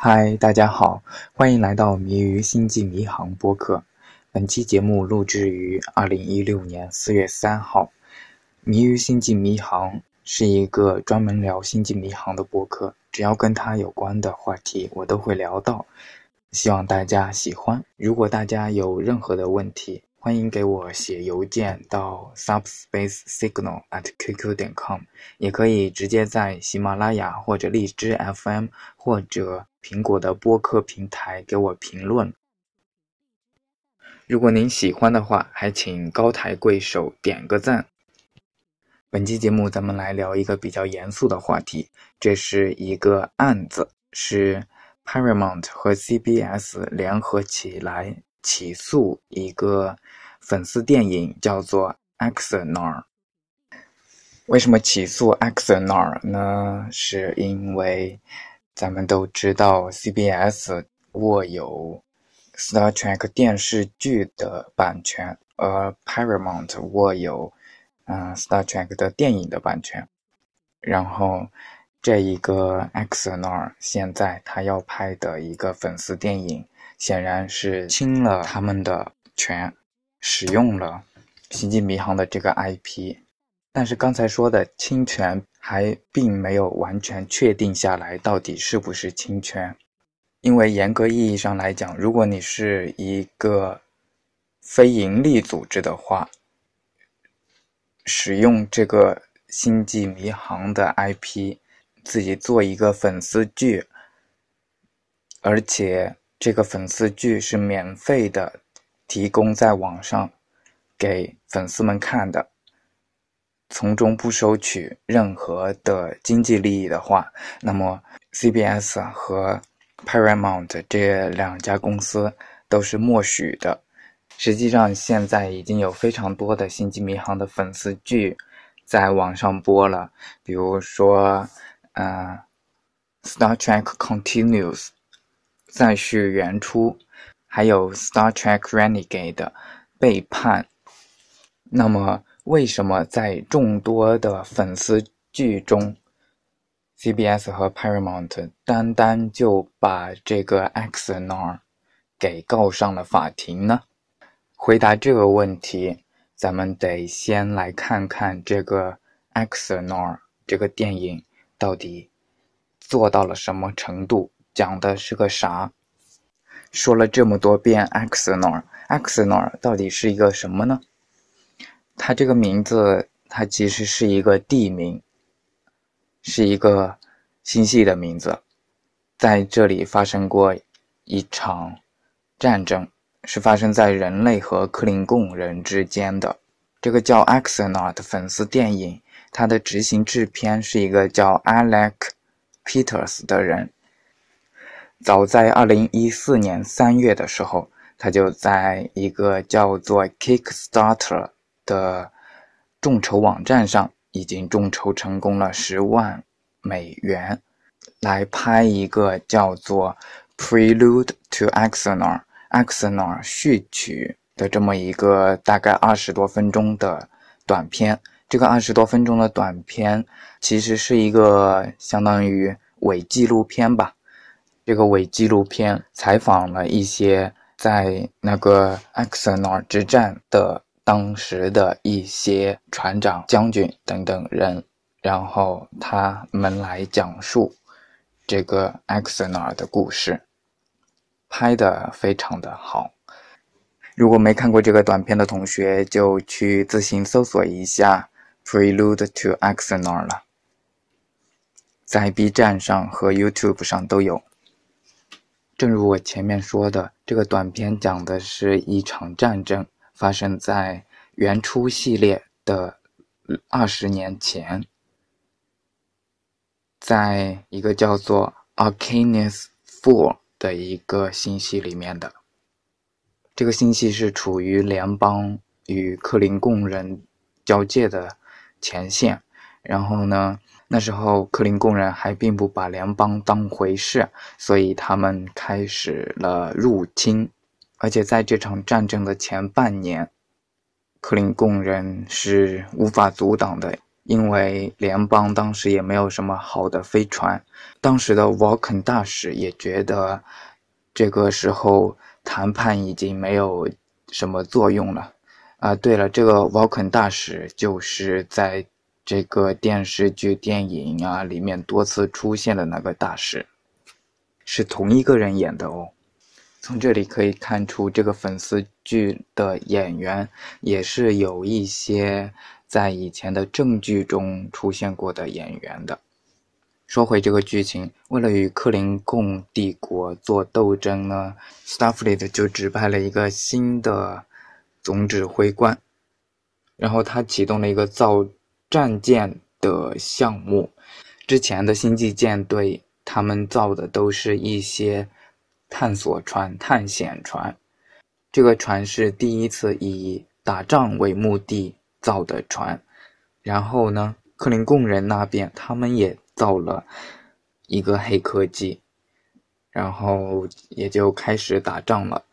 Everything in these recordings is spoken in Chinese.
嗨，大家好，欢迎来到《迷于星际迷航》播客。本期节目录制于二零一六年四月三号。《迷于星际迷航》是一个专门聊星际迷航的播客，只要跟它有关的话题，我都会聊到。希望大家喜欢。如果大家有任何的问题，欢迎给我写邮件到 subspace signal at qq 点 com，也可以直接在喜马拉雅或者荔枝 FM 或者苹果的播客平台给我评论。如果您喜欢的话，还请高抬贵手点个赞。本期节目咱们来聊一个比较严肃的话题，这是一个案子，是 Paramount 和 CBS 联合起来。起诉一个粉丝电影叫做《Axanar》。为什么起诉《Axanar》呢？是因为咱们都知道 CBS 握有《Star Trek》电视剧的版权，而 Paramount 握有嗯《Star Trek》的电影的版权。然后这一个《Axanar》现在他要拍的一个粉丝电影。显然是侵了他们的权，使用了《星际迷航》的这个 IP，但是刚才说的侵权还并没有完全确定下来，到底是不是侵权？因为严格意义上来讲，如果你是一个非盈利组织的话，使用这个《星际迷航》的 IP，自己做一个粉丝剧，而且。这个粉丝剧是免费的，提供在网上给粉丝们看的，从中不收取任何的经济利益的话，那么 CBS 和 Paramount 这两家公司都是默许的。实际上，现在已经有非常多的《星际迷航》的粉丝剧在网上播了，比如说，嗯，《Star Trek Continues》。再续原初，还有《Star Trek Renegade》背叛。那么，为什么在众多的粉丝剧中，CBS 和 Paramount 单单就把这个 Axanar 给告上了法庭呢？回答这个问题，咱们得先来看看这个 Axanar 这个电影到底做到了什么程度。讲的是个啥？说了这么多遍 Axanar，Axanar 到底是一个什么呢？它这个名字，它其实是一个地名，是一个星系的名字，在这里发生过一场战争，是发生在人类和克林贡人之间的。这个叫 Axanar 的粉丝电影，它的执行制片是一个叫 Alec Peters 的人。早在二零一四年三月的时候，他就在一个叫做 Kickstarter 的众筹网站上已经众筹成功了十万美元，来拍一个叫做 Prelude to Axonar》（《Axonar 序曲的这么一个大概二十多分钟的短片。这个二十多分钟的短片其实是一个相当于伪纪录片吧。这个伪纪录片采访了一些在那个 Axanar 之战的当时的一些船长、将军等等人，然后他们来讲述这个 Axanar 的故事，拍的非常的好。如果没看过这个短片的同学，就去自行搜索一下 Prelude to Axanar 了，在 B 站上和 YouTube 上都有。正如我前面说的，这个短片讲的是一场战争发生在原初系列的二十年前，在一个叫做 Arcanus Four 的一个星系里面的。这个星系是处于联邦与克林贡人交界的前线，然后呢？那时候，克林贡人还并不把联邦当回事，所以他们开始了入侵。而且在这场战争的前半年，克林贡人是无法阻挡的，因为联邦当时也没有什么好的飞船，当时的沃肯大使也觉得这个时候谈判已经没有什么作用了。啊，对了，这个沃肯大使就是在这个电视剧、电影啊里面多次出现的那个大师，是同一个人演的哦。从这里可以看出，这个粉丝剧的演员也是有一些在以前的正剧中出现过的演员的。说回这个剧情，为了与克林贡帝国做斗争呢，Starfleet 就指派了一个新的总指挥官，然后他启动了一个造战舰的项目。之前的星际舰队，他们造的都是一些。探索船、探险船，这个船是第一次以打仗为目的造的船。然后呢，克林贡人那边他们也造了一个黑科技，然后也就开始打仗了。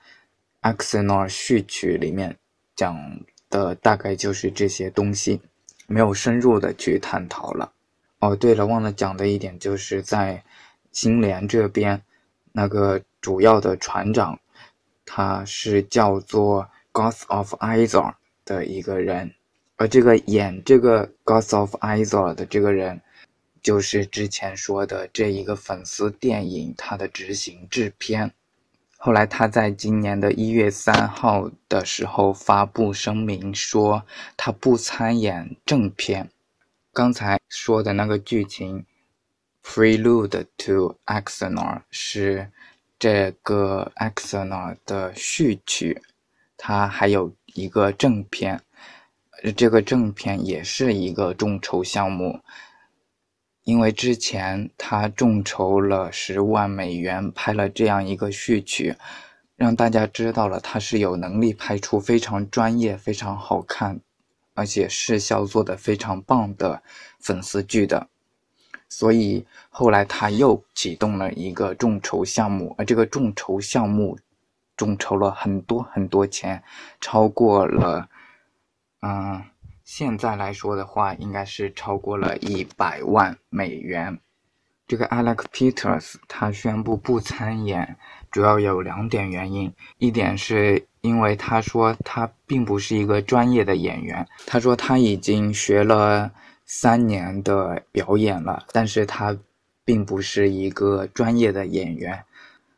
《X n o r 序曲》里面讲的大概就是这些东西，没有深入的去探讨了。哦，对了，忘了讲的一点就是在星联这边那个。主要的船长，他是叫做 Goth of Izor 的一个人，而这个演这个 Goth of Izor 的这个人，就是之前说的这一个粉丝电影他的执行制片。后来他在今年的一月三号的时候发布声明说，他不参演正片。刚才说的那个剧情，Prelude to Axanar 是。这个《Xena》的序曲，它还有一个正片，这个正片也是一个众筹项目，因为之前他众筹了十万美元拍了这样一个序曲，让大家知道了他是有能力拍出非常专业、非常好看，而且视效做得非常棒的粉丝剧的。所以后来他又启动了一个众筹项目，而这个众筹项目众筹了很多很多钱，超过了，嗯，现在来说的话，应该是超过了一百万美元。这个 Alex Peters 他宣布不参演，主要有两点原因，一点是因为他说他并不是一个专业的演员，他说他已经学了。三年的表演了，但是他并不是一个专业的演员，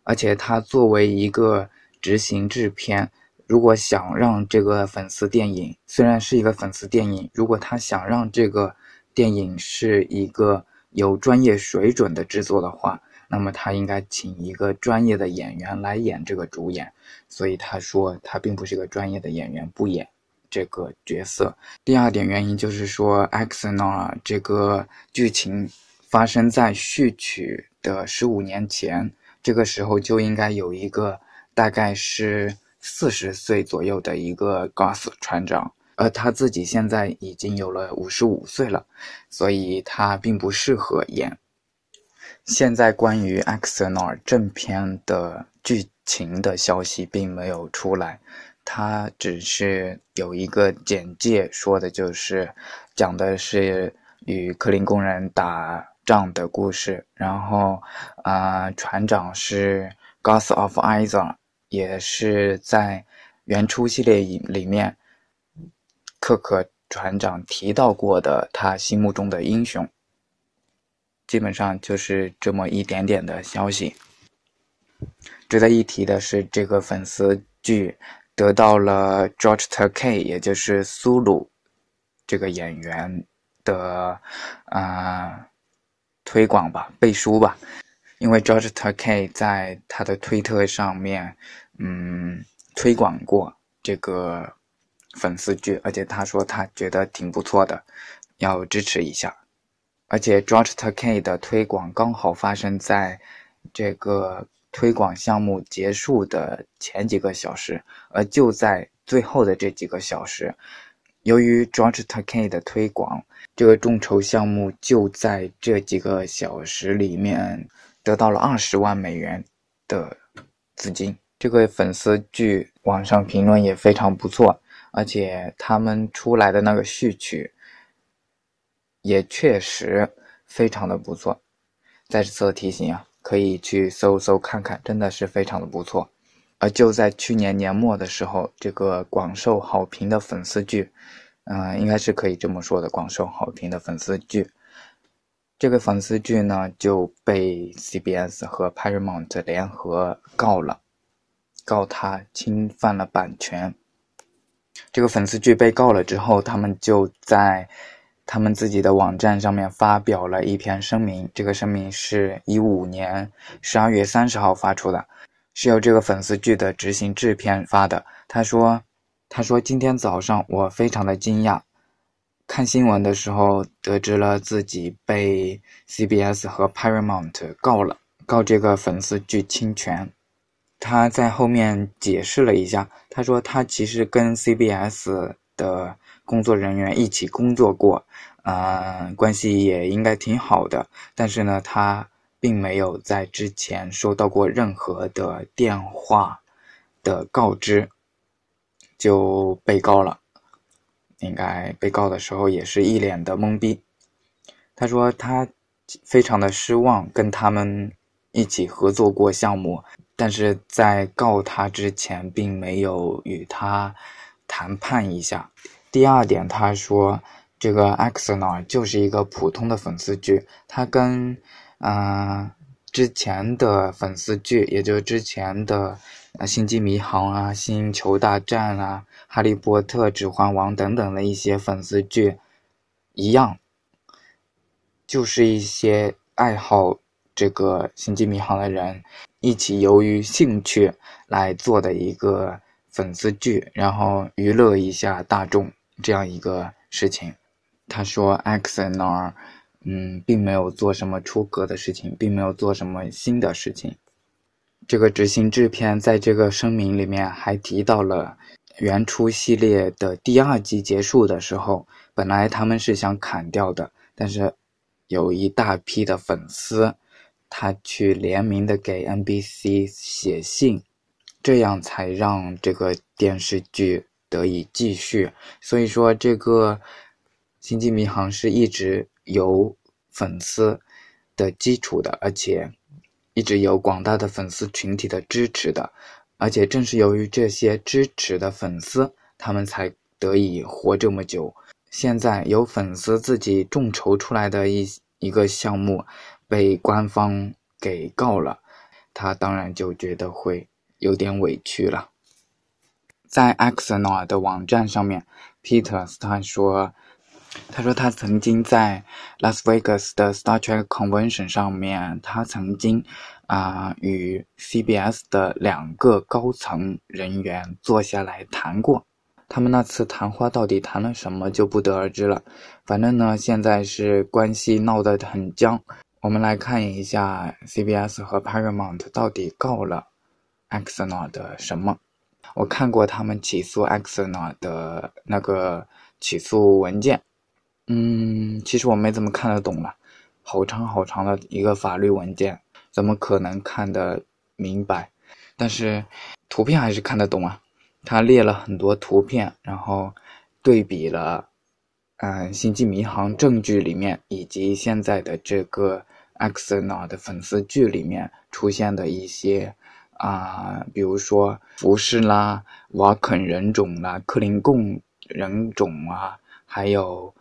而且他作为一个执行制片，如果想让这个粉丝电影虽然是一个粉丝电影，如果他想让这个电影是一个有专业水准的制作的话，那么他应该请一个专业的演员来演这个主演，所以他说他并不是一个专业的演员，不演。这个角色，第二点原因就是说，《X n o 这个剧情发生在序曲的十五年前，这个时候就应该有一个大概是四十岁左右的一个 GOS 船长，而他自己现在已经有了五十五岁了，所以他并不适合演。现在关于《X n o 正片的剧情的消息并没有出来。他只是有一个简介，说的就是讲的是与克林工人打仗的故事。然后，啊，船长是 GOS of i z a r 也是在原初系列里里面，克克船长提到过的他心目中的英雄。基本上就是这么一点点的消息。值得一提的是，这个粉丝剧。得到了 George Takei，也就是苏鲁这个演员的啊推广吧、背书吧，因为 George Takei 在他的推特上面嗯推广过这个粉丝剧，而且他说他觉得挺不错的，要支持一下。而且 George Takei 的推广刚好发生在这个。推广项目结束的前几个小时，而就在最后的这几个小时，由于 George Takei 的推广，这个众筹项目就在这几个小时里面得到了二十万美元的资金。这个粉丝剧网上评论也非常不错，而且他们出来的那个序曲，也确实非常的不错。再次提醒啊，可以去搜搜看看，真的是非常的不错。而就在去年年末的时候，这个广受好评的粉丝剧，嗯，应该是可以这么说的，广受好评的粉丝剧。这个粉丝剧呢就被 CBS 和 Paramount 联合告了，告他侵犯了版权。这个粉丝剧被告了之后，他们就在他们自己的网站上面发表了一篇声明。这个声明是一五年十二月三十号发出的，是由这个粉丝剧的执行制片发的。他说：“他说今天早上我非常的惊讶。”看新闻的时候，得知了自己被 CBS 和 Paramount 告了，告这个粉丝剧侵权。他在后面解释了一下，他说他其实跟 CBS 的工作人员一起工作过，呃，关系也应该挺好的。但是呢，他并没有在之前收到过任何的电话的告知，就被告了。应该被告的时候也是一脸的懵逼。他说他非常的失望，跟他们一起合作过项目，但是在告他之前并没有与他谈判一下。第二点，他说这个《X n r 就是一个普通的粉丝剧，他跟嗯之前的粉丝剧，也就是之前的。星际迷航啊，星球大战啊，哈利波特、指环王等等的一些粉丝剧，一样，就是一些爱好这个星际迷航的人一起由于兴趣来做的一个粉丝剧，然后娱乐一下大众这样一个事情。他说，X N R，嗯，并没有做什么出格的事情，并没有做什么新的事情。这个执行制片在这个声明里面还提到了，原初系列的第二季结束的时候，本来他们是想砍掉的，但是有一大批的粉丝，他去联名的给 NBC 写信，这样才让这个电视剧得以继续。所以说，这个《星际迷航》是一直有粉丝的基础的，而且。一直有广大的粉丝群体的支持的，而且正是由于这些支持的粉丝，他们才得以活这么久。现在有粉丝自己众筹出来的一一个项目，被官方给告了，他当然就觉得会有点委屈了。在 X n o 的网站上面，Peter 他说。他说，他曾经在 Las Vegas 的 Star Trek Convention 上面，他曾经啊与 CBS 的两个高层人员坐下来谈过。他们那次谈话到底谈了什么，就不得而知了。反正呢，现在是关系闹得很僵。我们来看一下 CBS 和 Paramount 到底告了 Xena 的什么。我看过他们起诉 Xena 的那个起诉文件。嗯，其实我没怎么看得懂了，好长好长的一个法律文件，怎么可能看得明白？但是图片还是看得懂啊。他列了很多图片，然后对比了，嗯，《星际迷航》证据里面以及现在的这个 X N A 的粉丝剧里面出现的一些啊，比如说服饰啦、瓦肯人种啦、克林贡人种啊，还有。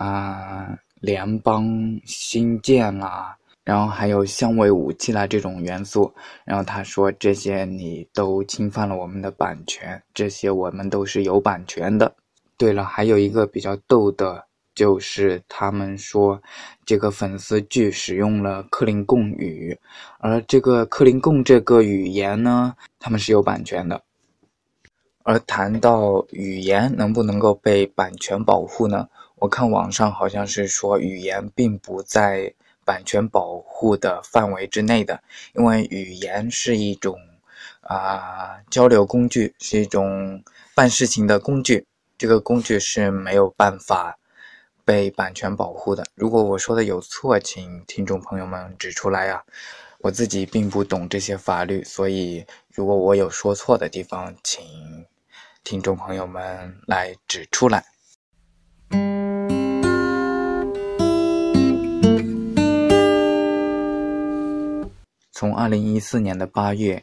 啊，联邦新建啦，然后还有相位武器啦这种元素，然后他说这些你都侵犯了我们的版权，这些我们都是有版权的。对了，还有一个比较逗的，就是他们说这个粉丝剧使用了克林贡语，而这个克林贡这个语言呢，他们是有版权的。而谈到语言能不能够被版权保护呢？我看网上好像是说语言并不在版权保护的范围之内的，因为语言是一种啊交流工具，是一种办事情的工具，这个工具是没有办法被版权保护的。如果我说的有错，请听众朋友们指出来啊！我自己并不懂这些法律，所以如果我有说错的地方，请听众朋友们来指出来。从二零一四年的八月，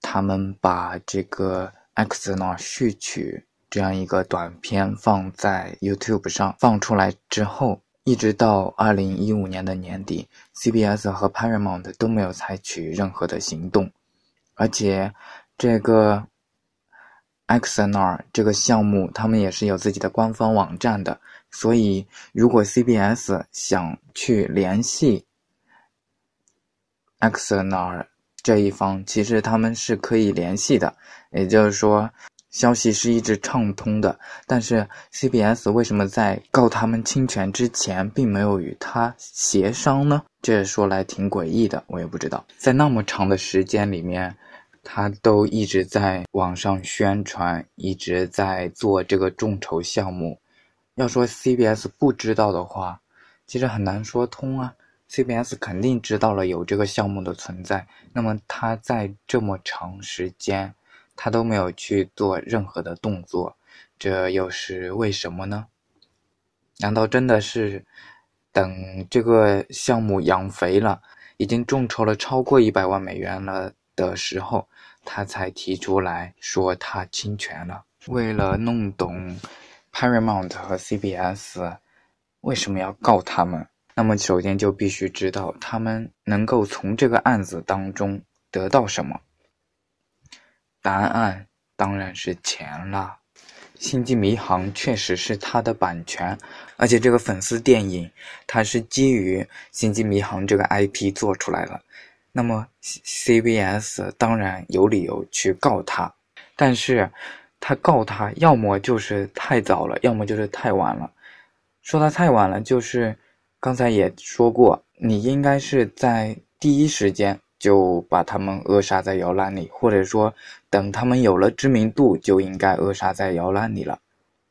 他们把这个 X 呢序曲这样一个短片放在 YouTube 上放出来之后，一直到二零一五年的年底，CBS 和 Paramount 都没有采取任何的行动，而且这个。XNR 这个项目，他们也是有自己的官方网站的，所以如果 CBS 想去联系 XNR 这一方，其实他们是可以联系的，也就是说，消息是一直畅通的。但是 CBS 为什么在告他们侵权之前，并没有与他协商呢？这说来挺诡异的，我也不知道，在那么长的时间里面。他都一直在网上宣传，一直在做这个众筹项目。要说 CBS 不知道的话，其实很难说通啊。CBS 肯定知道了有这个项目的存在，那么他在这么长时间，他都没有去做任何的动作，这又是为什么呢？难道真的是等这个项目养肥了，已经众筹了超过一百万美元了的时候？他才提出来说他侵权了。为了弄懂 Paramount 和 CBS 为什么要告他们，那么首先就必须知道他们能够从这个案子当中得到什么。答案当然是钱了。《星际迷航》确实是他的版权，而且这个粉丝电影它是基于《星际迷航》这个 IP 做出来的。那么，CBS 当然有理由去告他，但是，他告他要么就是太早了，要么就是太晚了。说他太晚了，就是刚才也说过，你应该是在第一时间就把他们扼杀在摇篮里，或者说等他们有了知名度就应该扼杀在摇篮里了，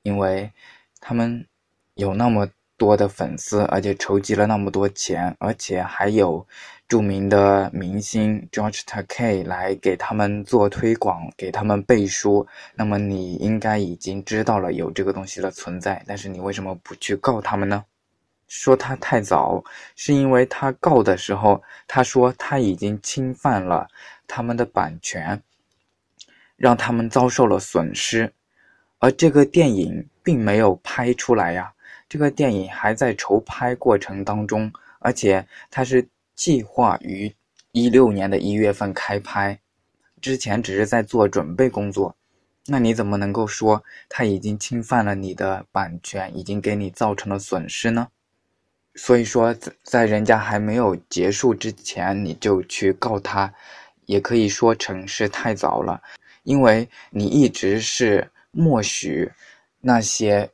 因为他们有那么多的粉丝，而且筹集了那么多钱，而且还有。著名的明星 George taik 来给他们做推广，给他们背书。那么你应该已经知道了有这个东西的存在，但是你为什么不去告他们呢？说他太早，是因为他告的时候，他说他已经侵犯了他们的版权，让他们遭受了损失。而这个电影并没有拍出来呀，这个电影还在筹拍过程当中，而且它是。计划于一六年的一月份开拍，之前只是在做准备工作。那你怎么能够说他已经侵犯了你的版权，已经给你造成了损失呢？所以说，在在人家还没有结束之前，你就去告他，也可以说成是太早了，因为你一直是默许那些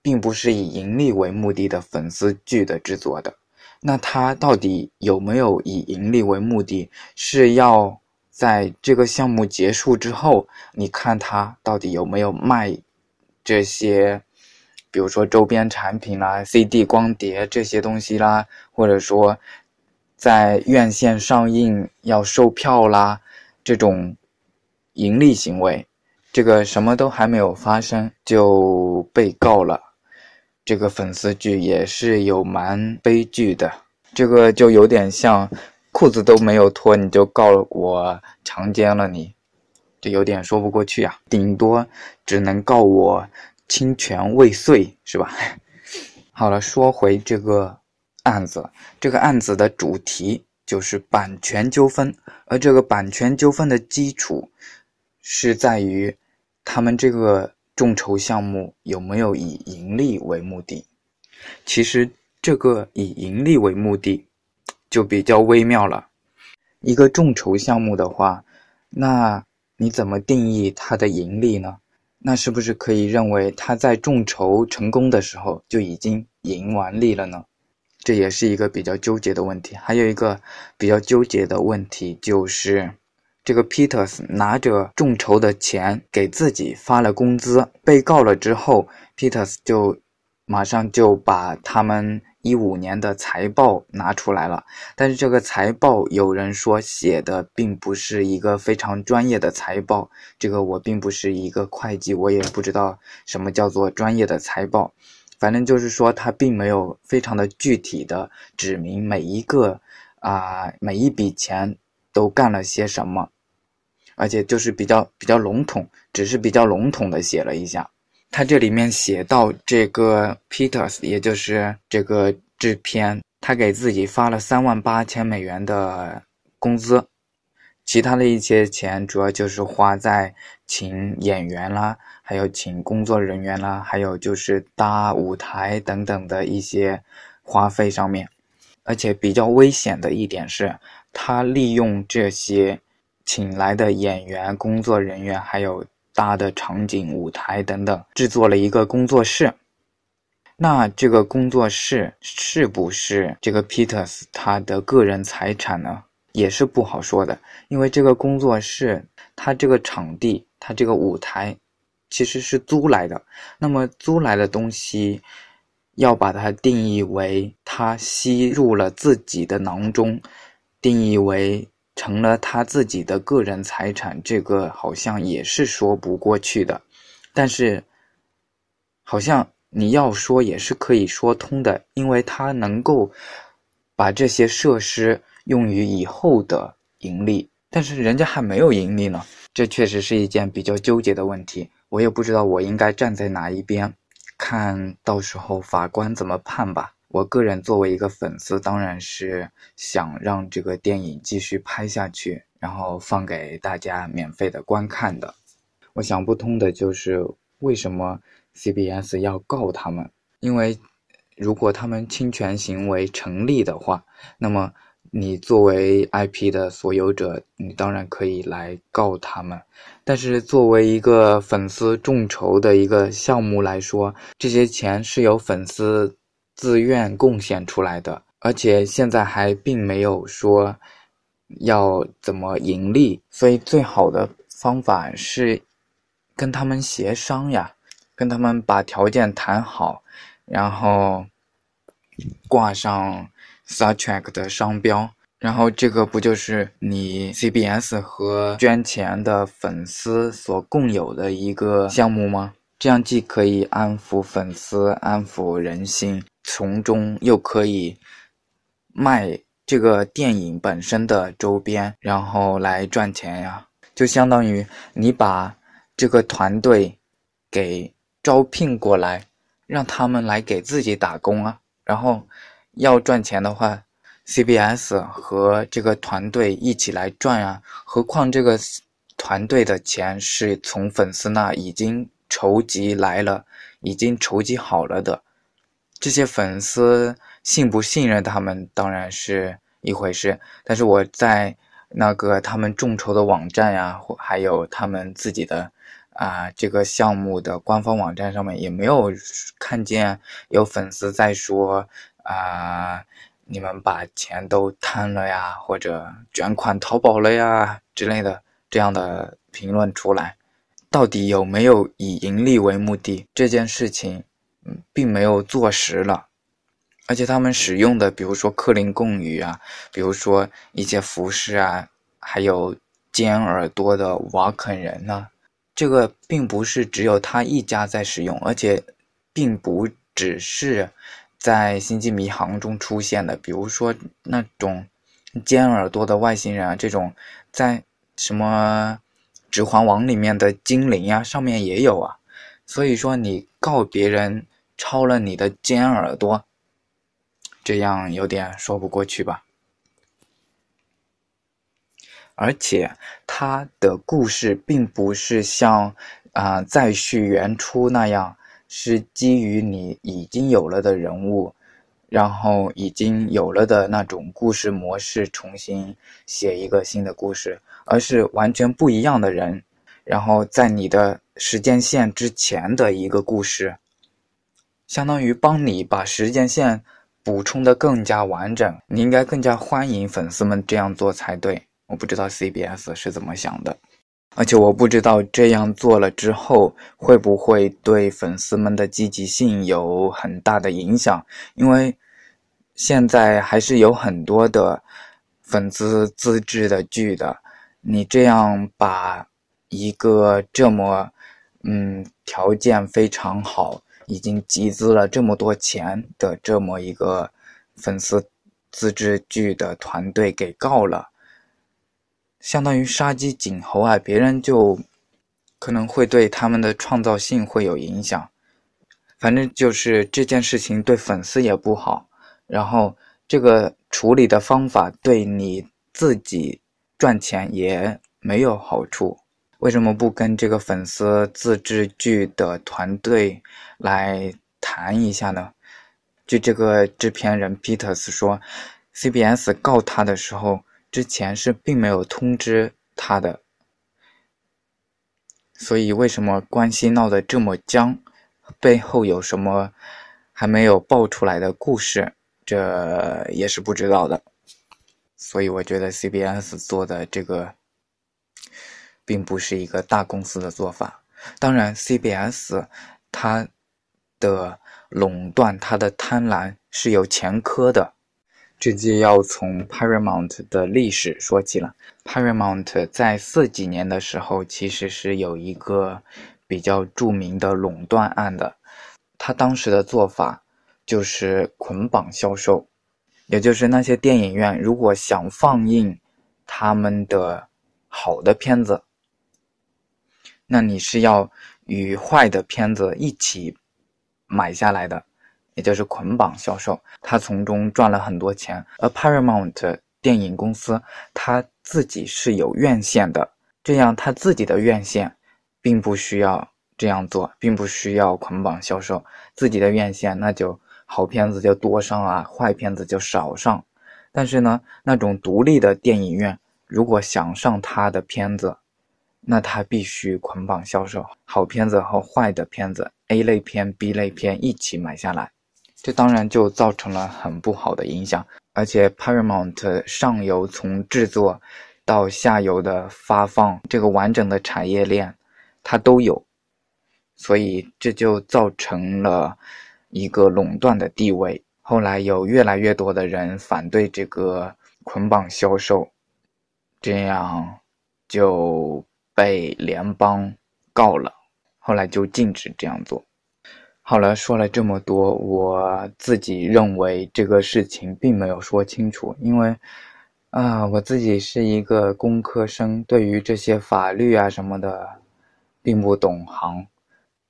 并不是以盈利为目的的粉丝剧的制作的。那他到底有没有以盈利为目的？是要在这个项目结束之后，你看他到底有没有卖这些，比如说周边产品啦、CD 光碟这些东西啦，或者说在院线上映要售票啦，这种盈利行为，这个什么都还没有发生就被告了。这个粉丝剧也是有蛮悲剧的，这个就有点像裤子都没有脱你就告我强奸了你，这有点说不过去啊。顶多只能告我侵权未遂，是吧？好了，说回这个案子，这个案子的主题就是版权纠纷，而这个版权纠纷的基础是在于他们这个。众筹项目有没有以盈利为目的？其实这个以盈利为目的就比较微妙了。一个众筹项目的话，那你怎么定义它的盈利呢？那是不是可以认为他在众筹成功的时候就已经盈完利了呢？这也是一个比较纠结的问题。还有一个比较纠结的问题就是。这个 Peters 拿着众筹的钱给自己发了工资，被告了之后，Peters 就马上就把他们一五年的财报拿出来了。但是这个财报有人说写的并不是一个非常专业的财报，这个我并不是一个会计，我也不知道什么叫做专业的财报。反正就是说他并没有非常的具体的指明每一个啊每一笔钱。都干了些什么，而且就是比较比较笼统，只是比较笼统的写了一下。他这里面写到这个 Peters，也就是这个制片，他给自己发了三万八千美元的工资，其他的一些钱主要就是花在请演员啦，还有请工作人员啦，还有就是搭舞台等等的一些花费上面。而且比较危险的一点是，他利用这些请来的演员、工作人员，还有搭的场景、舞台等等，制作了一个工作室。那这个工作室是不是这个 Peters 他的个人财产呢？也是不好说的，因为这个工作室，他这个场地，他这个舞台，其实是租来的。那么租来的东西。要把它定义为他吸入了自己的囊中，定义为成了他自己的个人财产，这个好像也是说不过去的。但是，好像你要说也是可以说通的，因为他能够把这些设施用于以后的盈利，但是人家还没有盈利呢，这确实是一件比较纠结的问题。我也不知道我应该站在哪一边。看到时候法官怎么判吧。我个人作为一个粉丝，当然是想让这个电影继续拍下去，然后放给大家免费的观看的。我想不通的就是为什么 CBS 要告他们？因为如果他们侵权行为成立的话，那么。你作为 IP 的所有者，你当然可以来告他们。但是作为一个粉丝众筹的一个项目来说，这些钱是由粉丝自愿贡献出来的，而且现在还并没有说要怎么盈利，所以最好的方法是跟他们协商呀，跟他们把条件谈好，然后挂上。Star Trek 的商标，然后这个不就是你 CBS 和捐钱的粉丝所共有的一个项目吗？这样既可以安抚粉丝、安抚人心，从中又可以卖这个电影本身的周边，然后来赚钱呀。就相当于你把这个团队给招聘过来，让他们来给自己打工啊，然后。要赚钱的话，CBS 和这个团队一起来赚啊！何况这个团队的钱是从粉丝那已经筹集来了，已经筹集好了的。这些粉丝信不信任他们当然是一回事，但是我在那个他们众筹的网站呀，或还有他们自己的啊这个项目的官方网站上面，也没有看见有粉丝在说。啊！你们把钱都贪了呀，或者卷款逃跑了呀之类的这样的评论出来，到底有没有以盈利为目的？这件事情，嗯，并没有坐实了。而且他们使用的，比如说克林贡语啊，比如说一些服饰啊，还有尖耳朵的瓦肯人呢，这个并不是只有他一家在使用，而且并不只是。在《星际迷航》中出现的，比如说那种尖耳朵的外星人啊，这种在什么《指环王》里面的精灵呀，上面也有啊。所以说，你告别人抄了你的尖耳朵，这样有点说不过去吧？而且他的故事并不是像啊再续原初那样。是基于你已经有了的人物，然后已经有了的那种故事模式，重新写一个新的故事，而是完全不一样的人，然后在你的时间线之前的一个故事，相当于帮你把时间线补充的更加完整。你应该更加欢迎粉丝们这样做才对。我不知道 CBS 是怎么想的。而且我不知道这样做了之后会不会对粉丝们的积极性有很大的影响，因为现在还是有很多的粉丝自制的剧的。你这样把一个这么嗯条件非常好、已经集资了这么多钱的这么一个粉丝自制剧的团队给告了。相当于杀鸡儆猴啊，别人就可能会对他们的创造性会有影响。反正就是这件事情对粉丝也不好，然后这个处理的方法对你自己赚钱也没有好处。为什么不跟这个粉丝自制剧的团队来谈一下呢？据这个制片人 Peters 说，CBS 告他的时候，之前是并没有通知他的，所以为什么关系闹得这么僵？背后有什么还没有爆出来的故事，这也是不知道的。所以我觉得 CBS 做的这个，并不是一个大公司的做法。当然，CBS 它的垄断、它的贪婪是有前科的。这就要从 Paramount 的历史说起了。Paramount 在四几年的时候，其实是有一个。比较著名的垄断案的，他当时的做法就是捆绑销售，也就是那些电影院如果想放映他们的好的片子，那你是要与坏的片子一起买下来的，也就是捆绑销售，他从中赚了很多钱。而 Paramount 电影公司他自己是有院线的，这样他自己的院线。并不需要这样做，并不需要捆绑销售自己的院线，那就好片子就多上啊，坏片子就少上。但是呢，那种独立的电影院如果想上他的片子，那他必须捆绑销售好片子和坏的片子，A 类片、B 类片一起买下来，这当然就造成了很不好的影响。而且 Paramount 上游从制作到下游的发放这个完整的产业链。它都有，所以这就造成了一个垄断的地位。后来有越来越多的人反对这个捆绑销售，这样就被联邦告了。后来就禁止这样做。好了，说了这么多，我自己认为这个事情并没有说清楚，因为啊，我自己是一个工科生，对于这些法律啊什么的。并不懂行，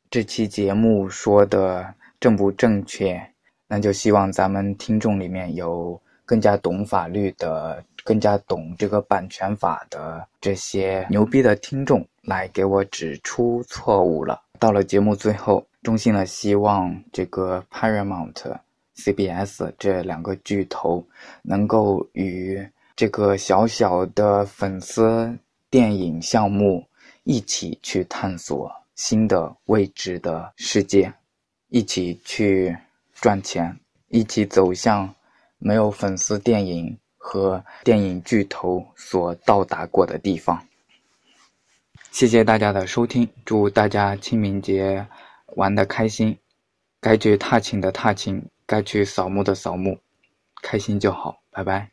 这期节目说的正不正确？那就希望咱们听众里面有更加懂法律的、更加懂这个版权法的这些牛逼的听众来给我指出错误了。到了节目最后，衷心的希望这个 Paramount、CBS 这两个巨头能够与这个小小的粉丝电影项目。一起去探索新的未知的世界，一起去赚钱，一起走向没有粉丝电影和电影巨头所到达过的地方。谢谢大家的收听，祝大家清明节玩的开心，该去踏青的踏青，该去扫墓的扫墓，开心就好，拜拜。